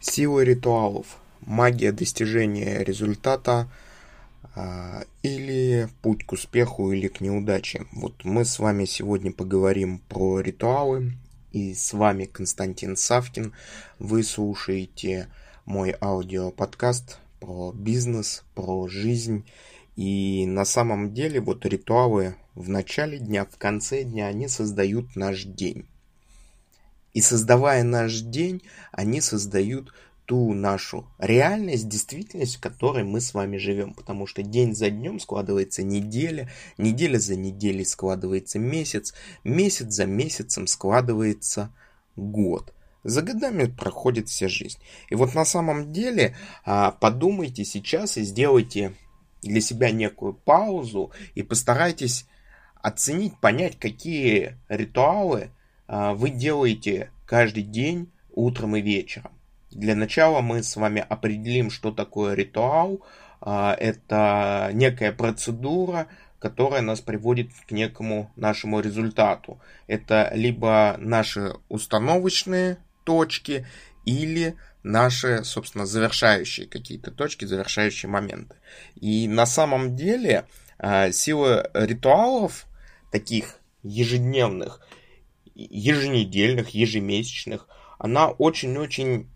Сила ритуалов, магия достижения результата а, или путь к успеху или к неудаче. Вот мы с вами сегодня поговорим про ритуалы. И с вами Константин Савкин. Вы слушаете мой аудиоподкаст про бизнес, про жизнь. И на самом деле вот ритуалы в начале дня, в конце дня, они создают наш день. И создавая наш день, они создают ту нашу реальность, действительность, в которой мы с вами живем. Потому что день за днем складывается неделя, неделя за неделей складывается месяц, месяц за месяцем складывается год. За годами проходит вся жизнь. И вот на самом деле а, подумайте сейчас и сделайте для себя некую паузу и постарайтесь оценить, понять, какие ритуалы вы делаете каждый день утром и вечером. Для начала мы с вами определим, что такое ритуал. А, это некая процедура, которая нас приводит к некому нашему результату. Это либо наши установочные точки или наши, собственно, завершающие какие-то точки, завершающие моменты. И на самом деле а, сила ритуалов таких ежедневных еженедельных, ежемесячных, она очень-очень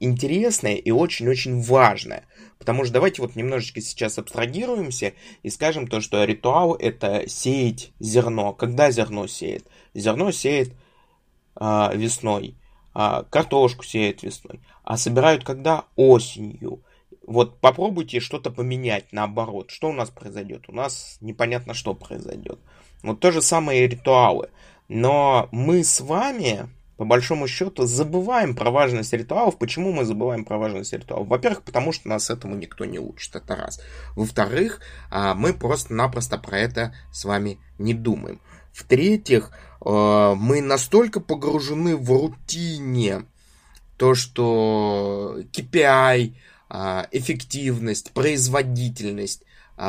интересная и очень-очень важная. Потому что давайте вот немножечко сейчас абстрагируемся и скажем то, что ритуал это сеять зерно. Когда зерно сеет? Зерно сеет а, весной, а, картошку сеет весной, а собирают когда? Осенью. Вот попробуйте что-то поменять наоборот. Что у нас произойдет? У нас непонятно, что произойдет. Вот то же самое и ритуалы. Но мы с вами, по большому счету, забываем про важность ритуалов. Почему мы забываем про важность ритуалов? Во-первых, потому что нас этому никто не учит, это раз. Во-вторых, а, мы просто-напросто про это с вами не думаем. В-третьих, а, мы настолько погружены в рутине, то, что KPI, а, эффективность, производительность,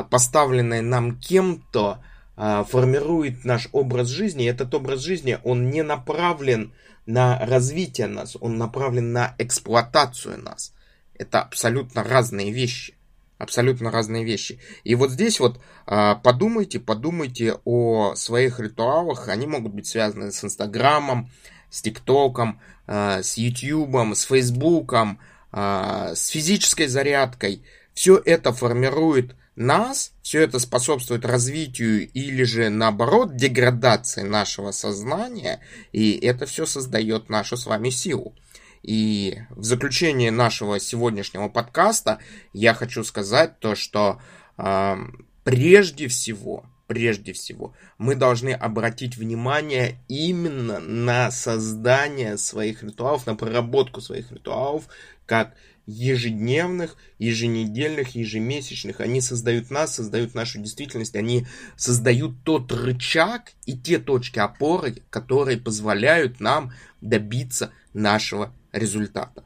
поставленная нам кем-то, формирует наш образ жизни. И этот образ жизни, он не направлен на развитие нас, он направлен на эксплуатацию нас. Это абсолютно разные вещи. Абсолютно разные вещи. И вот здесь вот а, подумайте, подумайте о своих ритуалах. Они могут быть связаны с Инстаграмом, с ТикТоком, а, с Ютьюбом, с Фейсбуком, с физической зарядкой. Все это формирует нас, все это способствует развитию или же наоборот деградации нашего сознания, и это все создает нашу с вами силу. И в заключение нашего сегодняшнего подкаста я хочу сказать то, что э, прежде всего, прежде всего, мы должны обратить внимание именно на создание своих ритуалов, на проработку своих ритуалов, как ежедневных, еженедельных, ежемесячных. Они создают нас, создают нашу действительность, они создают тот рычаг и те точки опоры, которые позволяют нам добиться нашего результата.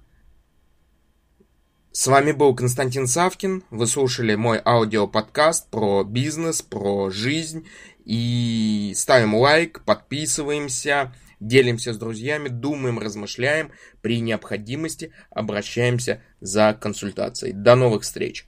С вами был Константин Савкин. Вы слушали мой аудиоподкаст про бизнес, про жизнь. И ставим лайк, подписываемся делимся с друзьями, думаем, размышляем, при необходимости обращаемся за консультацией. До новых встреч!